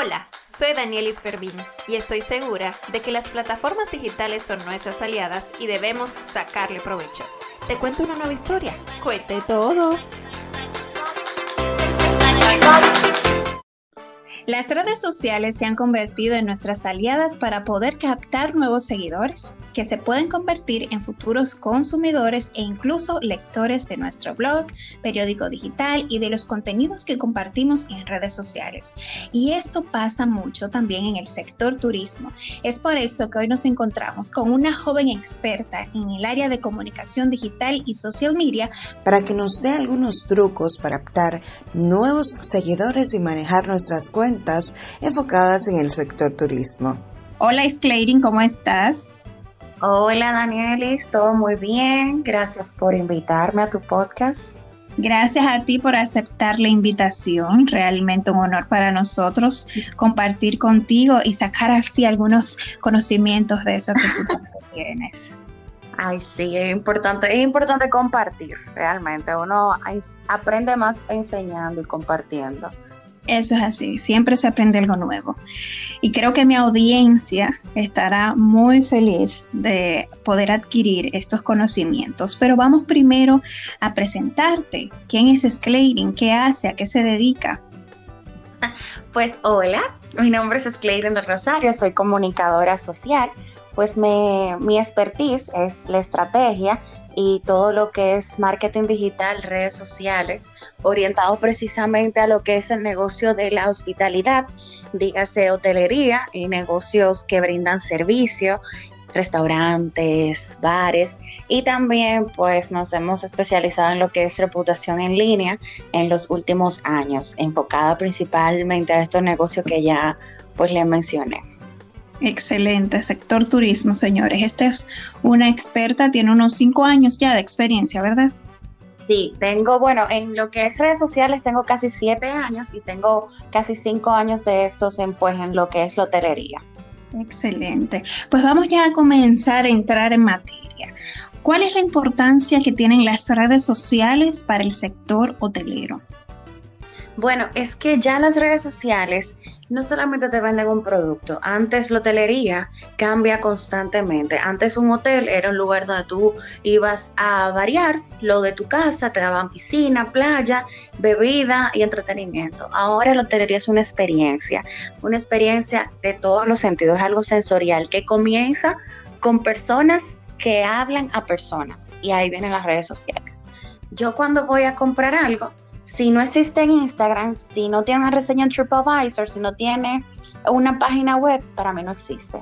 Hola, soy Danielis Fervin y estoy segura de que las plataformas digitales son nuestras aliadas y debemos sacarle provecho. Te cuento una nueva historia. Cuente todo. Las redes sociales se han convertido en nuestras aliadas para poder captar nuevos seguidores que se pueden convertir en futuros consumidores e incluso lectores de nuestro blog, periódico digital y de los contenidos que compartimos en redes sociales. Y esto pasa mucho también en el sector turismo. Es por esto que hoy nos encontramos con una joven experta en el área de comunicación digital y social media para que nos dé algunos trucos para captar nuevos seguidores y manejar nuestras cuentas enfocadas en el sector turismo. Hola Sklading, ¿cómo estás? Hola Danielis, todo muy bien. Gracias por invitarme a tu podcast. Gracias a ti por aceptar la invitación. Realmente un honor para nosotros compartir contigo y sacar así algunos conocimientos de eso que tú tienes. Ay, sí, es importante, es importante compartir, realmente. Uno aprende más enseñando y compartiendo. Eso es así, siempre se aprende algo nuevo. Y creo que mi audiencia estará muy feliz de poder adquirir estos conocimientos. Pero vamos primero a presentarte. ¿Quién es Sklading? ¿Qué hace? ¿A qué se dedica? Pues hola, mi nombre es Sklading del Rosario, soy comunicadora social. Pues mi expertise es la estrategia y todo lo que es marketing digital, redes sociales, orientado precisamente a lo que es el negocio de la hospitalidad, dígase hotelería y negocios que brindan servicio, restaurantes, bares y también pues nos hemos especializado en lo que es reputación en línea en los últimos años, enfocada principalmente a estos negocios que ya pues le mencioné. Excelente, sector turismo, señores. Esta es una experta, tiene unos cinco años ya de experiencia, ¿verdad? Sí, tengo, bueno, en lo que es redes sociales tengo casi siete años y tengo casi cinco años de estos en, pues, en lo que es hotelería. Excelente. Pues vamos ya a comenzar a entrar en materia. ¿Cuál es la importancia que tienen las redes sociales para el sector hotelero? Bueno, es que ya las redes sociales no solamente te venden un producto, antes la hotelería cambia constantemente. Antes un hotel era un lugar donde tú ibas a variar lo de tu casa, te daban piscina, playa, bebida y entretenimiento. Ahora la hotelería es una experiencia, una experiencia de todos los sentidos, es algo sensorial que comienza con personas que hablan a personas y ahí vienen las redes sociales. Yo cuando voy a comprar algo, si no existe en Instagram, si no tiene una reseña en TripAdvisor, si no tiene una página web, para mí no existe.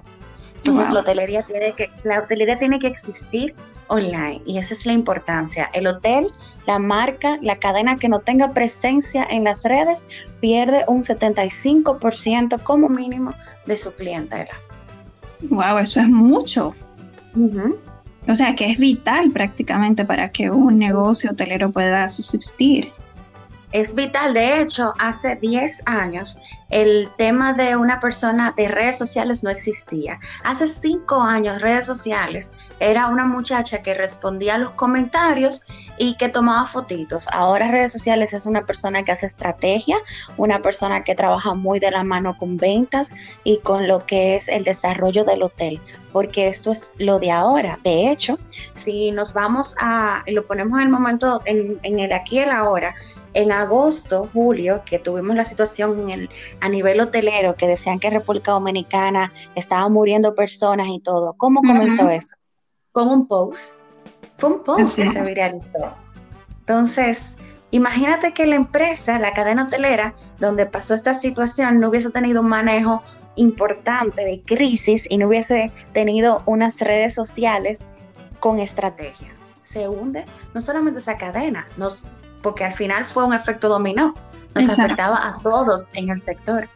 Entonces la, hotelería tiene que, la hotelería tiene que existir online y esa es la importancia. El hotel, la marca, la cadena que no tenga presencia en las redes pierde un 75% como mínimo de su clientela. Wow, eso es mucho. O sea que es vital prácticamente para que un negocio hotelero pueda subsistir es vital. De hecho, hace 10 años el tema de una persona de redes sociales no existía. Hace 5 años redes sociales era una muchacha que respondía a los comentarios y que tomaba fotitos. Ahora redes sociales es una persona que hace estrategia, una persona que trabaja muy de la mano con ventas y con lo que es el desarrollo del hotel porque esto es lo de ahora. De hecho, si nos vamos a, lo ponemos en el momento, en, en el aquí y el ahora, en agosto, julio, que tuvimos la situación en el, a nivel hotelero, que decían que República Dominicana estaba muriendo personas y todo, ¿cómo comenzó eso? Con un post. Fue un post que se viralizó. Entonces, imagínate que la empresa, la cadena hotelera, donde pasó esta situación, no hubiese tenido un manejo importante de crisis y no hubiese tenido unas redes sociales con estrategia. Se hunde no solamente esa cadena, nos porque al final fue un efecto dominó, nos afectaba a todos en el sector.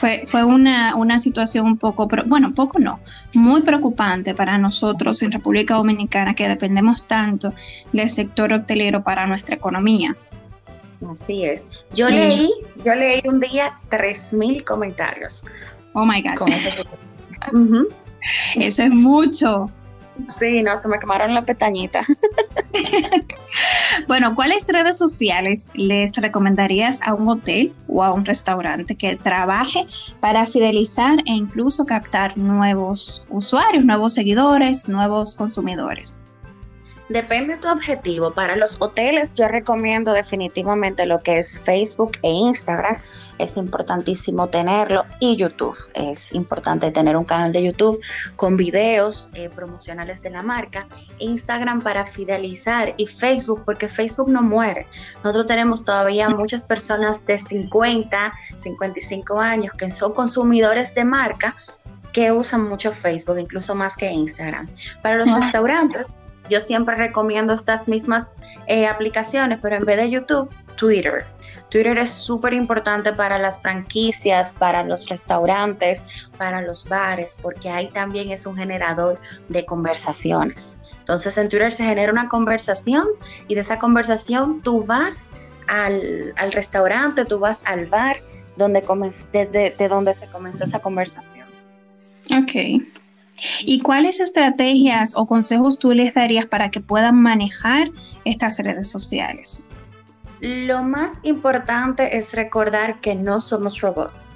Fue, fue una, una, situación un poco, pero bueno, poco no, muy preocupante para nosotros en República Dominicana que dependemos tanto del sector hotelero para nuestra economía. Así es. Yo leí, yo leí un día 3.000 comentarios. Oh my God. Eso es mucho. Sí, no, se me quemaron la pestañita. Bueno, ¿cuáles redes sociales les recomendarías a un hotel o a un restaurante que trabaje para fidelizar e incluso captar nuevos usuarios, nuevos seguidores, nuevos consumidores? Depende de tu objetivo. Para los hoteles yo recomiendo definitivamente lo que es Facebook e Instagram. Es importantísimo tenerlo. Y YouTube. Es importante tener un canal de YouTube con videos eh, promocionales de la marca. Instagram para fidelizar y Facebook porque Facebook no muere. Nosotros tenemos todavía muchas personas de 50, 55 años que son consumidores de marca que usan mucho Facebook, incluso más que Instagram. Para los restaurantes yo siempre recomiendo estas mismas eh, aplicaciones, pero en vez de YouTube, Twitter. Twitter es súper importante para las franquicias, para los restaurantes, para los bares, porque ahí también es un generador de conversaciones. Entonces en Twitter se genera una conversación y de esa conversación tú vas al, restaurante, tú vas al bar donde desde de donde se comenzó esa conversación. Ok. ¿Y cuáles estrategias o consejos tú les darías para que puedan manejar estas redes sociales? Lo más importante es recordar que no somos robots.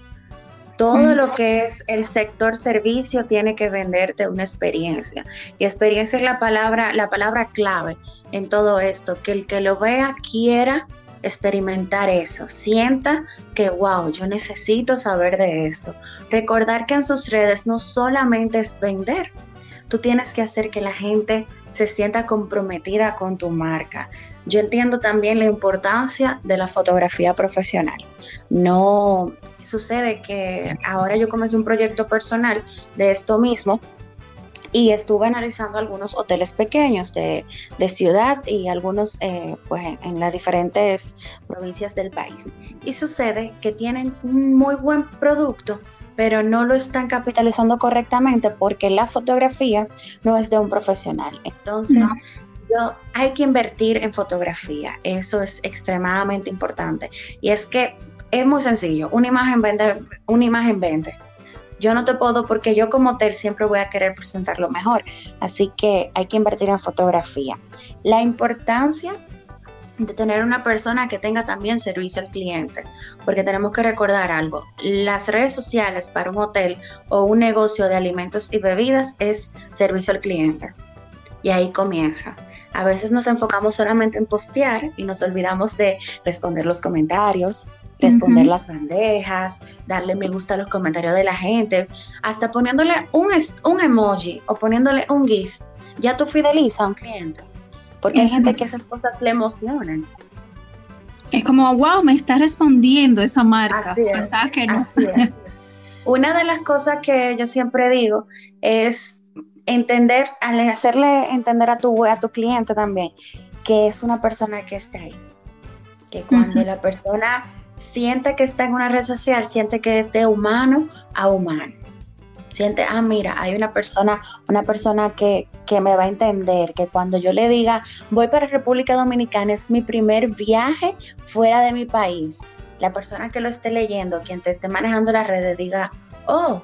Todo lo que es el sector servicio tiene que venderte una experiencia. Y experiencia es la palabra, la palabra clave en todo esto. Que el que lo vea quiera experimentar eso, sienta que, wow, yo necesito saber de esto. Recordar que en sus redes no solamente es vender, tú tienes que hacer que la gente se sienta comprometida con tu marca. Yo entiendo también la importancia de la fotografía profesional. No sucede que ahora yo comencé un proyecto personal de esto mismo y estuve analizando algunos hoteles pequeños de, ciudad y algunos eh, pues, en las diferentes provincias del país. Y sucede que tienen un muy buen producto, pero no lo están capitalizando correctamente porque la fotografía no es de un profesional. Entonces, yo, hay que invertir en fotografía. Eso es extremadamente importante. Y es que es muy sencillo. Una imagen vende, una imagen vende yo no te puedo porque yo como hotel siempre voy a querer presentar lo mejor. Así que hay que invertir en fotografía. La importancia de tener una persona que tenga también servicio al cliente, porque tenemos que recordar algo, las redes sociales para un hotel o un negocio de alimentos y bebidas es servicio al cliente. Y ahí comienza. A veces nos enfocamos solamente en postear y nos olvidamos de responder los comentarios, responder las bandejas, darle me gusta a los comentarios de la gente, hasta poniéndole un, un emoji o poniéndole un GIF, ya tú fidelizas a un cliente. Porque hay gente que esas cosas le emocionan. Es como, wow, me está respondiendo esa marca. Así es. Una de las cosas que yo siempre digo es entender, hacerle entender a tu, a tu cliente también, que es una persona que está ahí. Que cuando la persona siente que está en una red social, siente que es de humano a humano. Siente, ah, mira, hay una persona, una persona que, que me va a entender, que cuando yo le diga, voy para República Dominicana, es mi primer viaje fuera de mi país. La persona que lo esté leyendo, quien te esté manejando las redes, diga, oh,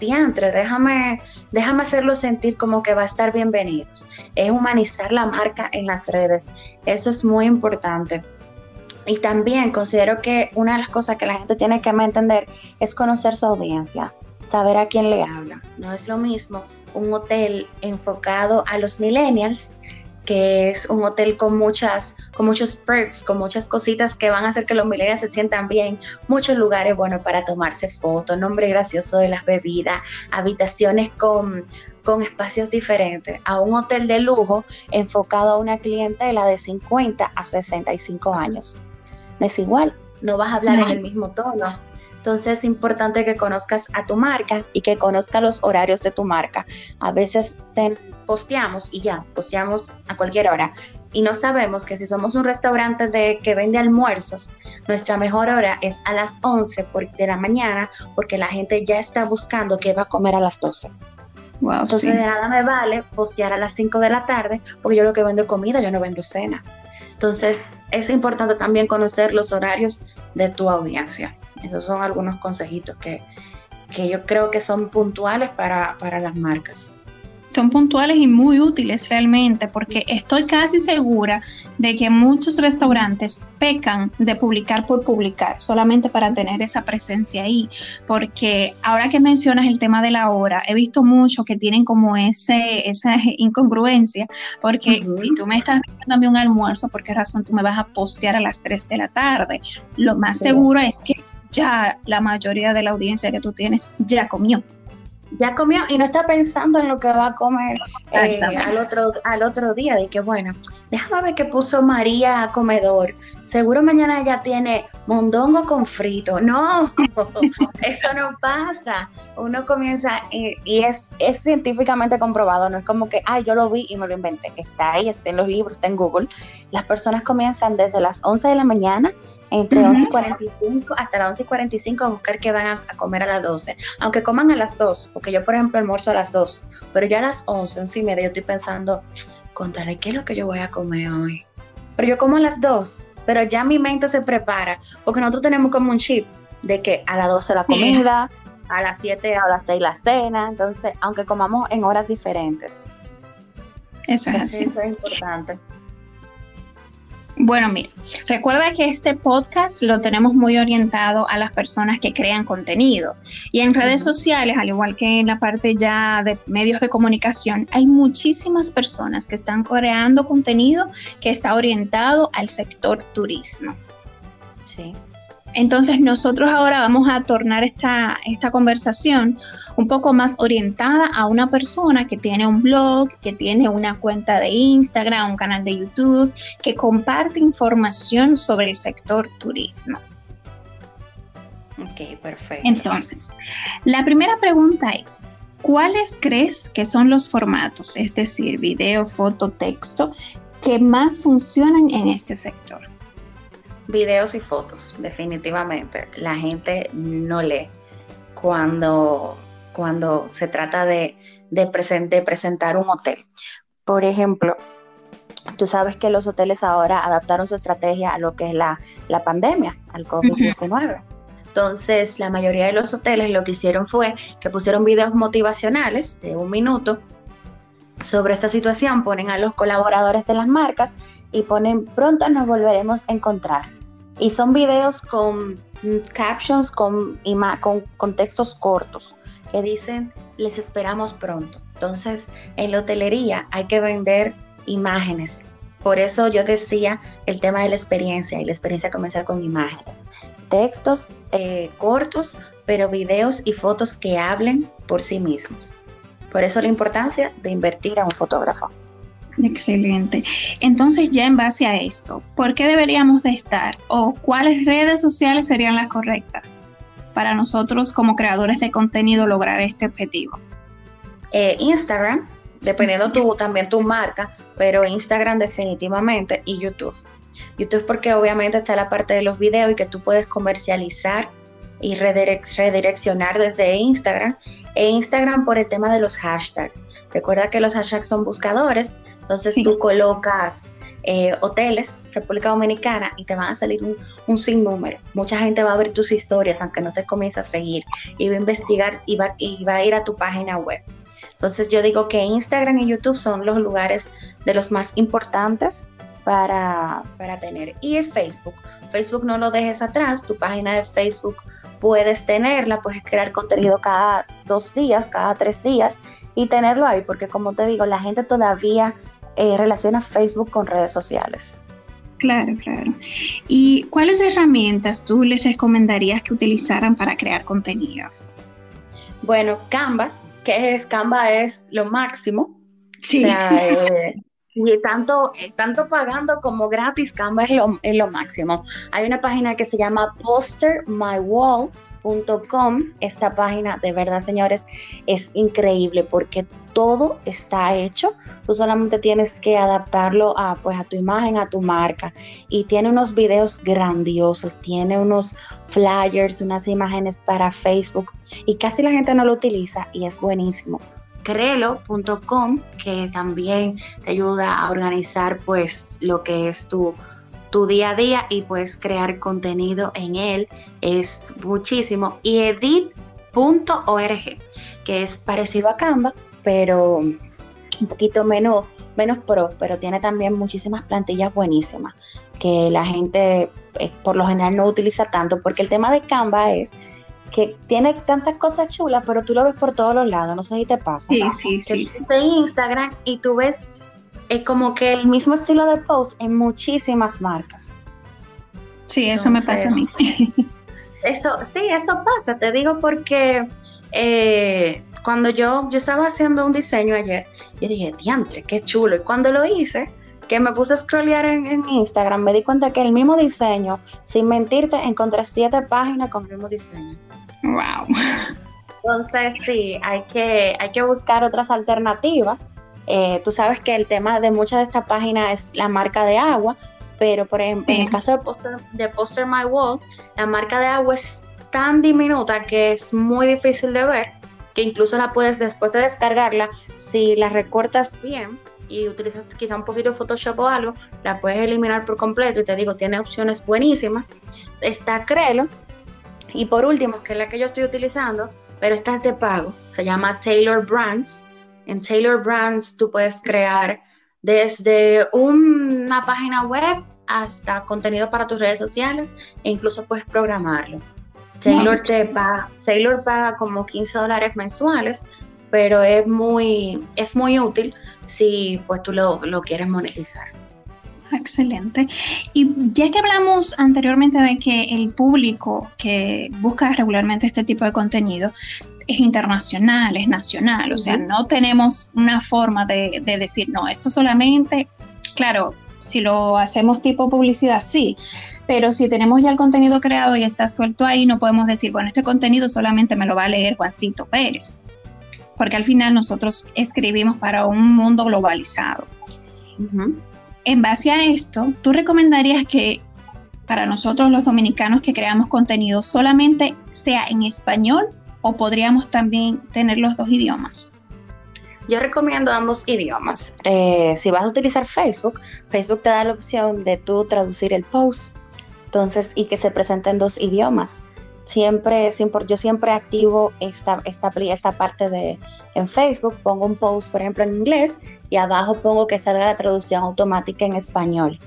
diantre, déjame, déjame hacerlo sentir como que va a estar bienvenidos. Es humanizar la marca en las redes. Eso es muy importante. Y también considero que una de las cosas que la gente tiene que entender es conocer su audiencia, saber a quién le habla. No es lo mismo un hotel enfocado a los millennials que es un hotel con muchas, con muchos perks, con muchas cositas que van a hacer que los millennials se sientan bien, muchos lugares buenos para tomarse fotos, nombre gracioso de las bebidas, habitaciones con, con espacios diferentes, a un hotel de lujo enfocado a una clientela de 50 a 65 años no es igual, no vas a hablar en el mismo tono. Entonces es importante que conozcas a tu marca y que conozcas los horarios de tu marca. A veces se posteamos y ya, posteamos a cualquier hora. Y no sabemos que si somos un restaurante de, que vende almuerzos, nuestra mejor hora es a las 11 de la mañana porque la gente ya está buscando qué va a comer a las 12. Entonces de nada me vale postear a las 5 de la tarde porque yo lo que vendo es comida, yo no vendo cena. Entonces, es importante también conocer los horarios de tu audiencia. Esos son algunos consejitos que, yo creo que son puntuales para, las marcas. Son puntuales y muy útiles realmente, porque estoy casi segura de que muchos restaurantes pecan de publicar por publicar, solamente para tener esa presencia ahí, porque ahora que mencionas el tema de la hora, he visto muchos que tienen como ese, esa incongruencia, porque si tú me estás viendo un almuerzo, ¿por qué razón tú me vas a postear a las 3 de la tarde? Lo más seguro es que ya la mayoría de la audiencia que tú tienes ya comió ya comió y no está pensando en lo que va a comer eh, al, otro, al otro día. De que, bueno, déjame ver qué puso María a comedor. Seguro mañana ella tiene mondongo con frito. No, eso no pasa. Uno comienza y, es, es científicamente comprobado. No es como que, ay, yo lo vi y me lo inventé. Está ahí, está en los libros, está en Google. Las personas comienzan desde las 11 de la mañana entre 11 y 45 hasta las 11 y 45 a buscar que van a, comer a las 12. Aunque coman a las 2, porque yo, por ejemplo, almuerzo a las 2, pero ya a las 11, 11 y media, yo estoy pensando, contrale, ¿qué es lo que yo voy a comer hoy? Pero yo como a las 2, pero ya mi mente se prepara, porque nosotros tenemos como un chip de que a las 12 la comida, a las 7 o a las 6 la cena, entonces, aunque comamos en horas diferentes. Eso es así. Eso es importante. Bueno, mira, recuerda que este podcast lo tenemos muy orientado a las personas que crean contenido. Y en redes sociales, al igual que en la parte ya de medios de comunicación, hay muchísimas personas que están creando contenido que está orientado al sector turismo. Sí. Entonces nosotros ahora vamos a tornar esta, esta conversación un poco más orientada a una persona que tiene un blog, que tiene una cuenta de Instagram, un canal de YouTube, que comparte información sobre el sector turismo. Ok, perfecto. Entonces, la primera pregunta es, ¿cuáles crees que son los formatos, es decir, video, foto, texto, que más funcionan en este sector? Videos y fotos, definitivamente. La gente no lee cuando, cuando se trata de, de, presentar un hotel. Por ejemplo, tú sabes que los hoteles ahora adaptaron su estrategia a lo que es la, la pandemia, al COVID-19. Entonces, la mayoría de los hoteles lo que hicieron fue que pusieron videos motivacionales de un minuto sobre esta situación, ponen a los colaboradores de las marcas y ponen pronto nos volveremos a encontrar. Y son videos con captions, con, con, con textos cortos que dicen les esperamos pronto. Entonces, en la hotelería hay que vender imágenes. Por eso yo decía el tema de la experiencia y la experiencia comienza con imágenes. Textos eh, cortos, pero videos y fotos que hablen por sí mismos. Por eso la importancia de invertir a un fotógrafo. Excelente. Entonces, ya en base a esto, ¿por qué deberíamos de estar o cuáles redes sociales serían las correctas para nosotros como creadores de contenido lograr este objetivo? Eh, Instagram, dependiendo tu, también tu marca, pero Instagram definitivamente y YouTube. YouTube porque obviamente está la parte de los videos y que tú puedes comercializar y redireccionar desde Instagram. E Instagram por el tema de los hashtags. Recuerda que los hashtags son buscadores, entonces tú colocas eh, hoteles, República Dominicana, y te van a salir un, un, sinnúmero. Mucha gente va a ver tus historias, aunque no te comience a seguir, y va a investigar y va, y va a ir a tu página web. Entonces yo digo que Instagram y YouTube son los lugares de los más importantes para, para tener. Y el Facebook. Facebook no lo dejes atrás, tu página de Facebook puedes tenerla, puedes crear contenido cada dos días, cada tres días y tenerlo ahí, porque como te digo, la gente todavía eh, relaciona Facebook con redes sociales. Claro, claro. ¿Y cuáles herramientas tú les recomendarías que utilizaran para crear contenido? Bueno, Canvas, que es Canva es lo máximo. Sí. Eh, y tanto, eh, tanto pagando como gratis, Canva es lo, es lo máximo. Hay una página que se llama Esta página, de verdad, señores, es increíble porque todo está hecho Tú solamente tienes que adaptarlo a, pues, a tu imagen, a tu marca. Y tiene unos videos grandiosos, tiene unos flyers, unas imágenes para Facebook. Y casi la gente no lo utiliza y es buenísimo. Crelo.com, que también te ayuda a organizar pues lo que es tu, tu día a día y puedes crear contenido en él. Es muchísimo. Y edit.org, que es parecido a Canva, pero un poquito menos, menos pro, pero tiene también muchísimas plantillas buenísimas que la gente eh, por lo general no utiliza tanto, porque el tema de Canva es que tiene tantas cosas chulas, pero tú lo ves por todos los lados, no sé si te pasa. Sí, sí, sí. De Instagram y tú ves eh, como que el mismo estilo de post en muchísimas marcas. Sí, eso me pasa a mí. Eso, sí, eso pasa, te digo porque eh, cuando yo, yo estaba haciendo un diseño ayer, yo dije, diantre, qué chulo. Y cuando lo hice, que me puse a scrollear en, en, Instagram, me di cuenta que el mismo diseño, sin mentirte, encontré siete páginas con el mismo diseño. Wow. Entonces, sí, hay que, hay que buscar otras alternativas. Eh, tú sabes que el tema de muchas de estas páginas es la marca de agua, pero por ejemplo, en el caso de Poster, de Poster My Wall, la marca de agua es tan diminuta que es muy difícil de ver, que incluso la puedes después de descargarla, si la recortas bien y utilizas quizá un poquito de Photoshop o algo, la puedes eliminar por completo y te digo, tiene opciones buenísimas. Está Crelo y por último, que es la que yo estoy utilizando, pero esta es de pago, se llama Taylor Brands. En Taylor Brands tú puedes crear desde una página web hasta contenido para tus redes sociales e incluso puedes programarlo. Taylor, te paga, Taylor paga como 15 dólares mensuales, pero es muy, es muy útil si pues tú lo, lo quieres monetizar. Excelente. Y ya que hablamos anteriormente de que el público que busca regularmente este tipo de contenido es internacional, es nacional, o sea, no tenemos una forma de, de decir, no, esto solamente, claro, si lo hacemos tipo publicidad, sí, pero si tenemos ya el contenido creado y está suelto ahí, no podemos decir, bueno, este contenido solamente me lo va a leer Juancito Pérez, porque al final nosotros escribimos para un mundo globalizado. En base a esto, ¿tú recomendarías que para nosotros los dominicanos que creamos contenido solamente sea en español o podríamos también tener los dos idiomas? Yo recomiendo ambos idiomas. Eh, si vas a utilizar Facebook, Facebook te da la opción de tú traducir el post, entonces, y que se presente en dos idiomas. Siempre, siempre yo siempre activo esta, esta, esta parte de en Facebook, pongo un post, por ejemplo, en inglés y abajo pongo que salga la traducción automática en español.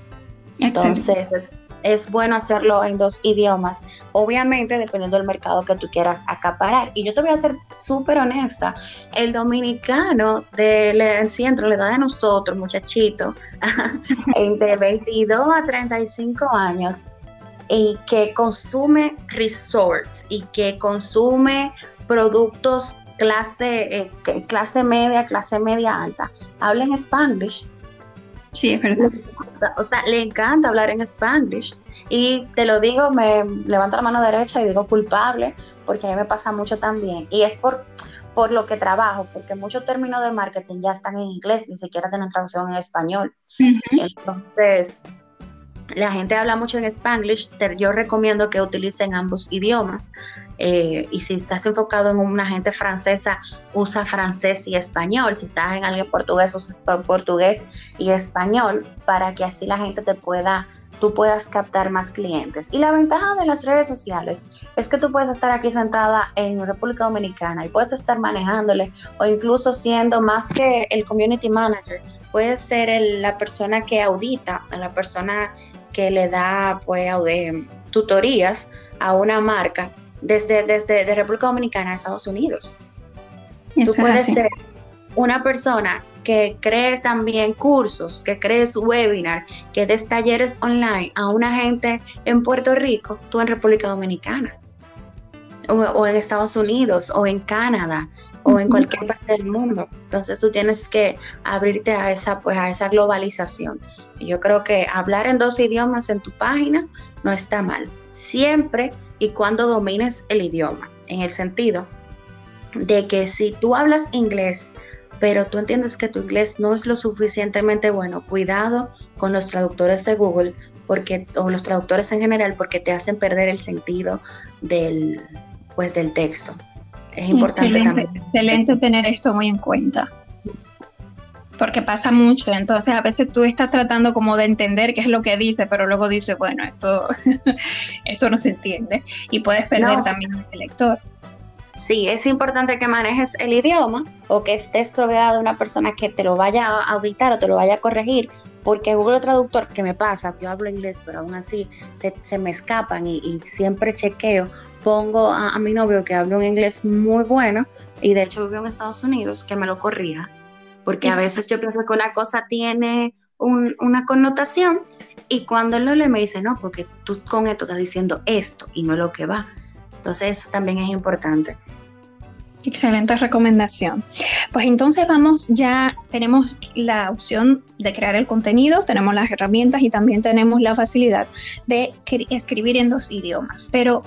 Entonces, es bueno hacerlo en dos idiomas, obviamente dependiendo del mercado que tú quieras acaparar. Y yo te voy a ser súper honesta, el dominicano del centro, la edad de nosotros, muchachito, de 22 a 35 años, y que consume resorts y que consume productos clase, eh, clase media, clase media alta, habla en Spanglish Sí, es verdad. O sea, le encanta hablar en Spanglish. Y te lo digo, me levanto la mano derecha y digo culpable, porque a mí me pasa mucho también. Y es por, por lo que trabajo, porque muchos términos de marketing ya están en inglés, ni siquiera tienen traducción en español. Entonces, la gente habla mucho en Spanglish, yo recomiendo que utilicen ambos idiomas. Eh, y si estás enfocado en una gente francesa, usa francés y español. Si estás en alguien portugués, usa portugués y español para que así la gente te pueda, tú puedas captar más clientes. Y la ventaja de las redes sociales es que tú puedes estar aquí sentada en República Dominicana y puedes estar manejándole o incluso siendo más que el community manager, puedes ser la persona que audita, la persona que le da pues tutorías a una marca desde, desde de República Dominicana a Estados Unidos. Tú puedes ser una persona que crees también cursos, que crees webinar, que des talleres online a una gente en Puerto Rico, tú en República Dominicana, o, en Estados Unidos, o en Canadá, o en cualquier parte del mundo. Entonces tú tienes que abrirte a esa, pues, a esa globalización. yo creo que hablar en dos idiomas en tu página no está mal. Siempre y cuando domines el idioma, en el sentido de que si tú hablas inglés, pero tú entiendes que tu inglés no es lo suficientemente bueno, cuidado con los traductores de Google porque, o los traductores en general porque te hacen perder el sentido del, pues, del texto. Es importante también. Excelente tener esto muy en cuenta porque pasa mucho, entonces a veces tú estás tratando como de entender qué es lo que dice, pero luego dice, bueno, esto, esto no se entiende y puedes perder también al lector. Sí, es importante que manejes el idioma o que estés rodeado de una persona que te lo vaya a auditar o te lo vaya a corregir, porque Google Traductor, que me pasa, yo hablo inglés, pero aún así se, me escapan y, siempre chequeo, pongo a, mi novio que habla un inglés muy bueno y de hecho vive en Estados Unidos, que me lo corrija, porque a veces yo pienso que una cosa tiene una connotación y cuando él lo lee me dice, no, porque tú con esto estás diciendo esto y no lo que va. Entonces eso también es importante. Excelente recomendación. Pues entonces vamos, ya tenemos la opción de crear el contenido, tenemos las herramientas y también tenemos la facilidad de escribir en dos idiomas. Pero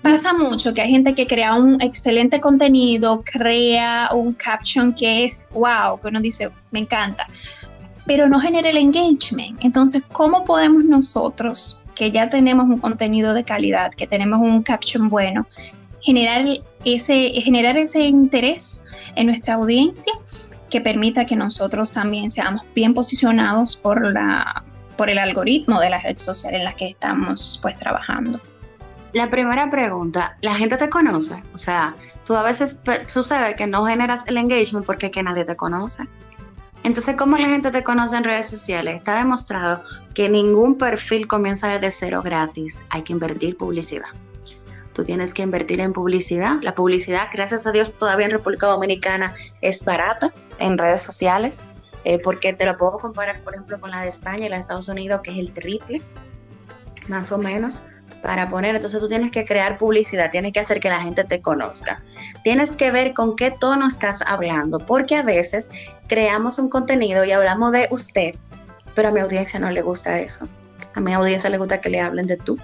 pasa mucho que hay gente que crea un excelente contenido, crea un caption que es wow, que uno dice, me encanta, pero no genera el engagement. Entonces, ¿cómo podemos nosotros, que ya tenemos un contenido de calidad, que tenemos un caption bueno, generar ese, generar ese interés en nuestra audiencia que permita que nosotros también seamos bien posicionados por, la, por el algoritmo de la red social en la que estamos pues trabajando. La primera pregunta, ¿la gente te conoce? O sea, tú a veces sucede que no generas el engagement porque que nadie te conoce. Entonces, ¿cómo la gente te conoce en redes sociales? Está demostrado que ningún perfil comienza desde cero gratis. Hay que invertir publicidad tú tienes que invertir en publicidad. La publicidad, gracias a Dios, todavía en República Dominicana es barata en redes sociales, eh, porque te lo puedo comparar, por ejemplo, con la de España y la de Estados Unidos, que es el triple, más o menos, para poner. Entonces tú tienes que crear publicidad, tienes que hacer que la gente te conozca. Tienes que ver con qué tono estás hablando, porque a veces creamos un contenido y hablamos de usted, pero a mi audiencia no le gusta eso. A mi audiencia le gusta que le hablen de tú.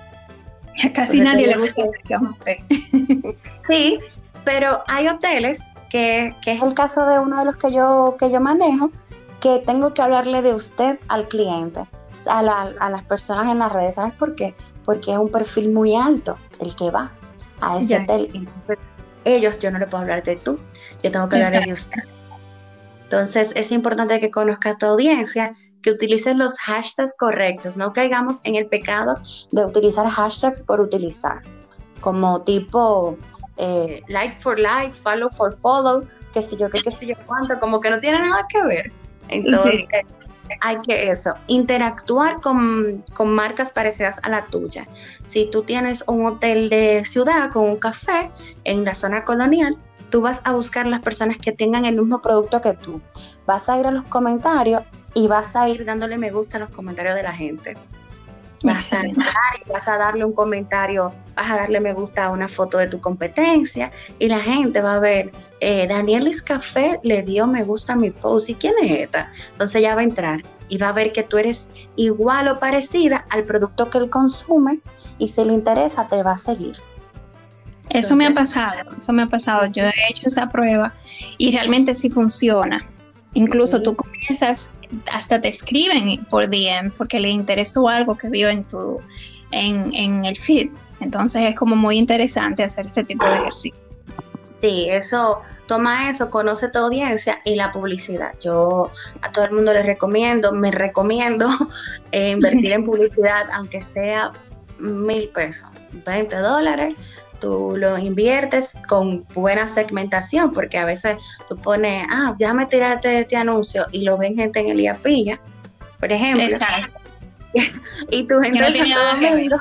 Casi nadie le gusta Sí, pero hay hoteles que, que, es el caso de uno de los que yo, que yo manejo, que tengo que hablarle de usted al cliente, a, a las personas en las redes. ¿Sabes por qué? Porque es un perfil muy alto el que va a ese hotel. Entonces, ellos, yo no le puedo hablar de tú, yo tengo que hablar de usted. Entonces, es importante que conozca a tu audiencia que utilices los hashtags correctos, no caigamos en el pecado de utilizar hashtags por utilizar, como tipo eh, like for like, follow for follow, que si yo, qué, que si yo cuánto, como que no tiene nada que ver. Entonces, hay que eso, interactuar con, con, marcas parecidas a la tuya. Si tú tienes un hotel de ciudad con un café en la zona colonial, tú vas a buscar las personas que tengan el mismo producto que tú. Vas a ir a los comentarios y vas a ir dándole me gusta a los comentarios de la gente. Vas a, vas a darle un comentario, vas a darle me gusta a una foto de tu competencia y la gente va a ver, eh, Danielis Café le dio me gusta a mi post y quién es esta. Entonces ya va a entrar y va a ver que tú eres igual o parecida al producto que él consume y si le interesa te va a seguir. Eso me ha pasado, eso me ha pasado. Yo he hecho esa prueba y realmente sí funciona. Incluso tú comienzas hasta te escriben por DM porque le interesó algo que vio en tu en, el feed. Entonces es como muy interesante hacer este tipo de ejercicio. Sí, eso, toma eso, conoce tu audiencia y la publicidad. Yo a todo el mundo les recomiendo, me recomiendo eh, invertir en publicidad, aunque sea mil pesos, 20 dólares, tú lo inviertes con buena segmentación, porque a veces tú pones, ah, déjame tirarte este anuncio y lo ven gente en el IAPilla, por ejemplo. y tu gente de Santo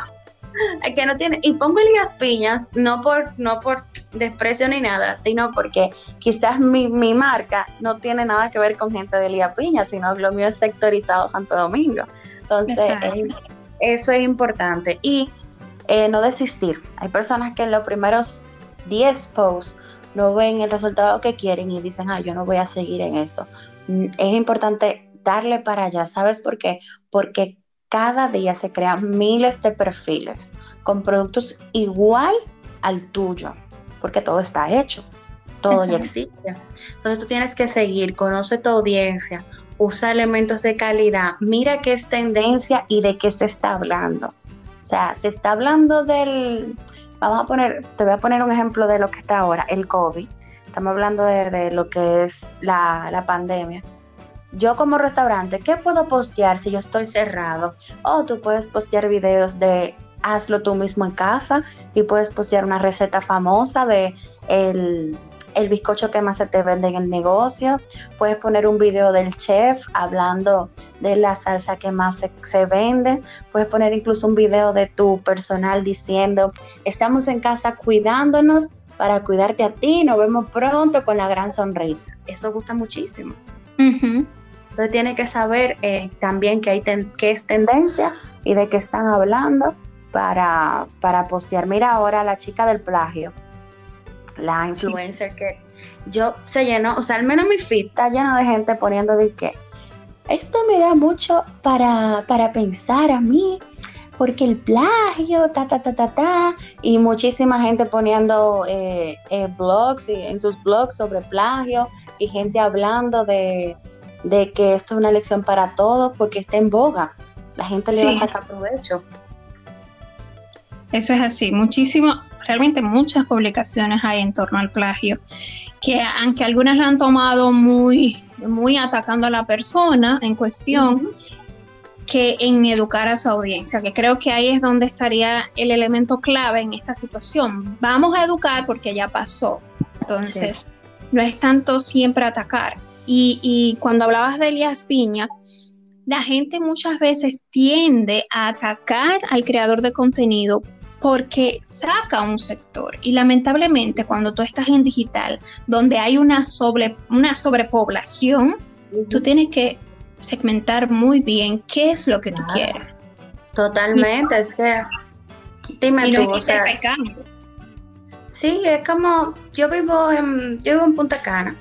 que no tiene, y pongo Elías Piñas no por, no por desprecio ni nada, sino porque quizás mi, mi marca no tiene nada que ver con gente de Elías Piña, sino lo mío es sectorizado Santo Domingo. Entonces, eh, eso es importante. Y eh, no desistir. Hay personas que en los primeros 10 posts no ven el resultado que quieren y dicen, ah, yo no voy a seguir en esto. Mm, es importante darle para allá. ¿Sabes por qué? Porque cada día se crean miles de perfiles con productos igual al tuyo, porque todo está hecho, todo ya existe. Entonces tú tienes que seguir, conoce tu audiencia, usa elementos de calidad, mira qué es tendencia y de qué se está hablando. O sea, se está hablando del, vamos a poner, te voy a poner un ejemplo de lo que está ahora, el COVID. Estamos hablando de, lo que es la, pandemia. Yo como restaurante, ¿qué puedo postear si yo estoy cerrado? O tú puedes postear videos de hazlo tú mismo en casa, y puedes postear una receta famosa de el, el bizcocho que más se te vende en el negocio. Puedes poner un video del chef hablando de la salsa que más se, vende. Puedes poner incluso un video de tu personal diciendo, estamos en casa cuidándonos para cuidarte a ti, nos vemos pronto con la gran sonrisa. Eso gusta muchísimo. Entonces tiene que saber eh, también que, hay que es tendencia y de qué están hablando para, para postear. Mira ahora la chica del plagio la influencer que yo se llenó, o sea, al menos mi feed está lleno de gente poniendo de que esto me da mucho para, para pensar a mí, porque el plagio, ta, ta, ta, ta, ta, y muchísima gente poniendo eh, eh, blogs y en sus blogs sobre plagio y gente hablando de, que esto es una lección para todos porque está en boga. La gente le va a sacar provecho. Eso es así, muchísimo, realmente muchas publicaciones hay en torno al plagio, que aunque algunas la han tomado muy, muy atacando a la persona en cuestión, que en educar a su audiencia, que creo que ahí es donde estaría el elemento clave en esta situación. Vamos a educar porque ya pasó, entonces no es tanto siempre atacar. Y, y cuando hablabas de Elías Piña, la gente muchas veces tiende a atacar al creador de contenido porque saca un sector y lamentablemente cuando tú estás en digital donde hay una, sobre, una sobrepoblación, tú tienes que segmentar muy bien qué es lo que tú quieres. Totalmente, es que dime tú, o sea, sí, es como yo vivo en yo vivo en Punta Cana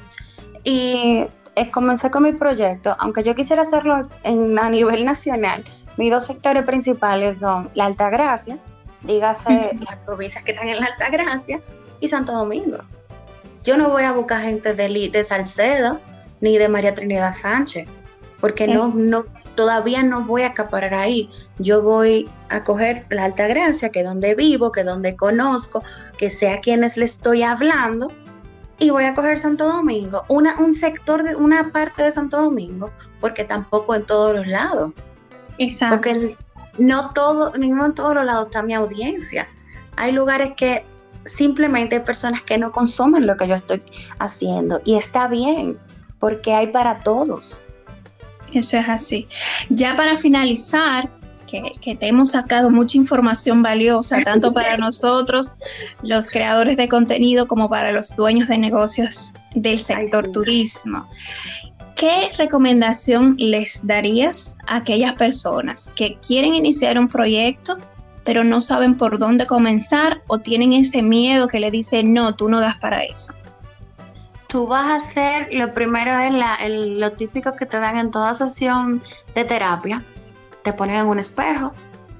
y eh, comencé con mi proyecto, aunque yo quisiera hacerlo en, a nivel nacional, mis dos sectores principales son la Altagracia, dígase las provincias que están en la Alta Gracia y Santo Domingo. Yo no voy a buscar gente de, de Salcedo ni de María Trinidad Sánchez, porque no, no, todavía no voy a acaparar ahí. Yo voy a coger la Alta Gracia, que es donde vivo, que es donde conozco, que sé a quienes le estoy hablando, y voy a coger Santo Domingo, una, un sector de una parte de Santo Domingo, porque tampoco en todos los lados. Exacto. Porque no todo, ninguno en todos los lados está mi audiencia. Hay lugares que simplemente hay personas que no consumen lo que yo estoy haciendo y está bien, porque hay para todos. Eso es así. Ya para finalizar, que, te hemos sacado mucha información valiosa, tanto para nosotros, los creadores de contenido, como para los dueños de negocios del sector turismo. ¿Qué recomendación les darías a aquellas personas que quieren iniciar un proyecto pero no saben por dónde comenzar o tienen ese miedo que le dice, no, tú no das para eso? Tú vas a hacer, lo primero es lo típico que te dan en toda sesión de terapia, te ponen en un espejo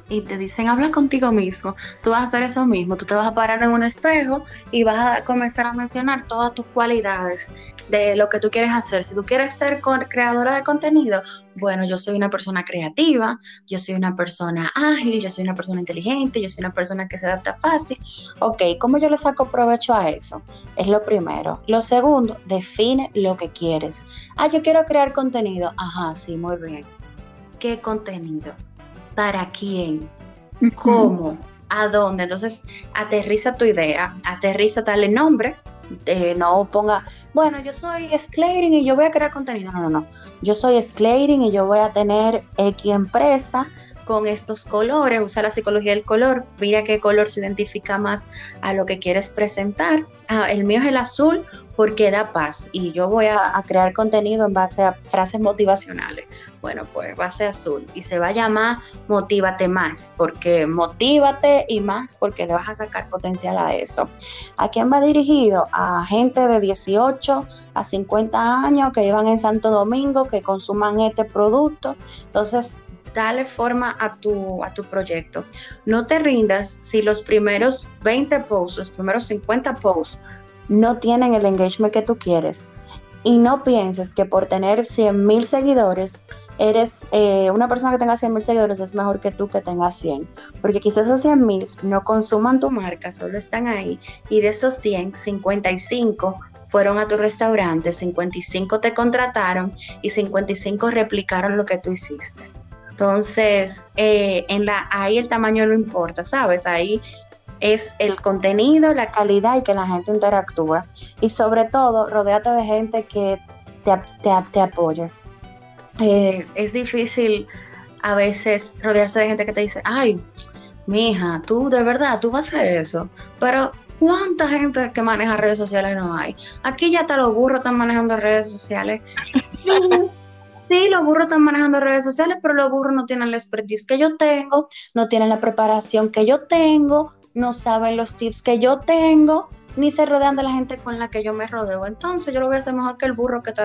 y te dicen, habla contigo mismo, tú vas a hacer eso mismo, tú te vas a parar en un espejo y vas a comenzar a mencionar todas tus cualidades de lo que tú quieres hacer. Si tú quieres ser creadora de contenido, bueno, yo soy una persona creativa, yo soy una persona ágil, yo soy una persona inteligente, yo soy una persona que se adapta fácil. Ok, ¿cómo yo le saco provecho a eso? Es lo primero. Lo segundo, define lo que quieres. Ah, yo quiero crear contenido. Ajá, sí, muy bien. ¿Qué contenido? ¿Para quién? ¿Cómo? ¿A dónde? Entonces, aterriza tu idea, aterriza, dale nombre, eh, no ponga, bueno, yo soy Sclaring y yo voy a crear contenido. No, no, no. Yo soy Sclaring y yo voy a tener X empresa con estos colores, usa la psicología del color, mira qué color se identifica más a lo que quieres presentar. Ah, el mío es el azul porque da paz y yo voy a, crear contenido en base a frases motivacionales. Bueno, pues base azul y se va a llamar Motívate más, porque motívate y más porque le vas a sacar potencial a eso. ¿A quién va dirigido? A gente de 18 a 50 años que vivan en Santo Domingo, que consuman este producto. Entonces, dale forma a tu, a tu proyecto. No te rindas si los primeros 20 posts, los primeros 50 posts no tienen el engagement que tú quieres. Y no pienses que por tener 100 mil seguidores, eres eh, una persona que tenga 100 mil seguidores es mejor que tú que tengas 100. Porque quizás esos 100 mil no consuman tu marca, solo están ahí. Y de esos 100, 55 fueron a tu restaurante, 55 te contrataron y 55 replicaron lo que tú hiciste. Entonces, eh, en la, ahí el tamaño no importa, ¿sabes? Ahí es el contenido, la calidad y que la gente interactúe. Y sobre todo, rodeate de gente que te, te. Eh, es difícil a veces rodearse de gente que te dice, ay, mija, tú de verdad, tú vas a eso. Pero, ¿cuánta gente que maneja redes sociales no hay? Aquí ya hasta los burros están manejando redes sociales. Sí, los burros están manejando redes sociales, pero los burros no tienen la expertise que yo tengo, no tienen la preparación que yo tengo, no saben los tips que yo tengo, ni se rodean de la gente con la que yo me rodeo. Entonces yo lo voy a hacer mejor que el burro que, te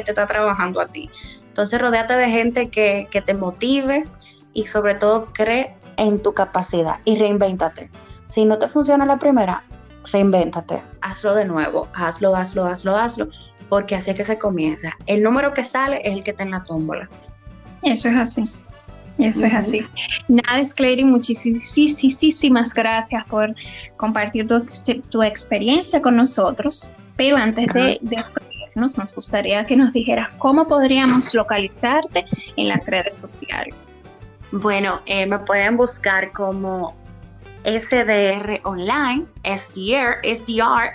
está trabajando a ti. Entonces rodeate de gente que, que te motive y sobre todo cree en tu capacidad y reinvéntate. Si no te funciona la primera, reinvéntate, hazlo de nuevo, hazlo, hazlo, hazlo, hazlo, porque así es que se comienza. El número que sale es el que está en la tómbola. Eso es así. Eso es así. Nada, Clary, muchísimas gracias por compartir tu, experiencia con nosotros. Pero antes de, de nos gustaría que nos dijeras cómo podríamos localizarte en las redes sociales. Bueno, eh, me pueden buscar como SDR Online, SDR, SDR,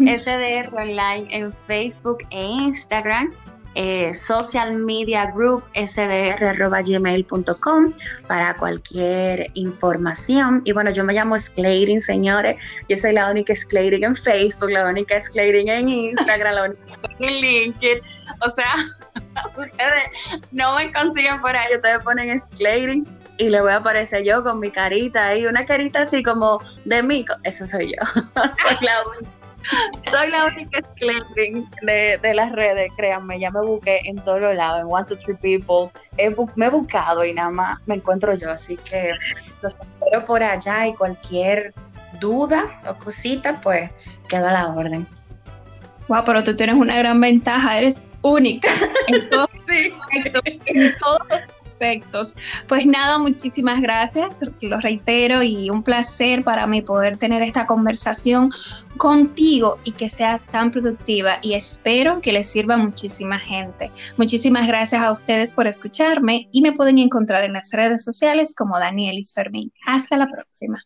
SDR Online en Facebook e Instagram eh, social media group sdr.gmail.com para cualquier información. Y bueno, yo me llamo Sclading, señores. Yo soy la única Sclading en Facebook, la única Sclading en Instagram, la única en LinkedIn. O sea, ustedes no me consiguen por ahí, ustedes ponen Sclading y le voy a aparecer yo con mi carita ahí, una carita así como de mí. Esa soy yo. soy la única soy la única sclepping de, de, las redes, créanme, ya me busqué en todos los lados, en One, Two, Three People, me he buscado y nada más me encuentro yo, así que los espero por allá y cualquier duda o cosita, pues quedo a la orden. Wow, pero tú tienes una gran ventaja, eres única. Entonces, sí. en todos pues nada, muchísimas gracias, lo reitero, y un placer para mí poder tener esta conversación contigo y que sea tan productiva y espero que les sirva a muchísima gente. Muchísimas gracias a ustedes por escucharme y me pueden encontrar en las redes sociales como Danielis Fermín. Hasta la próxima.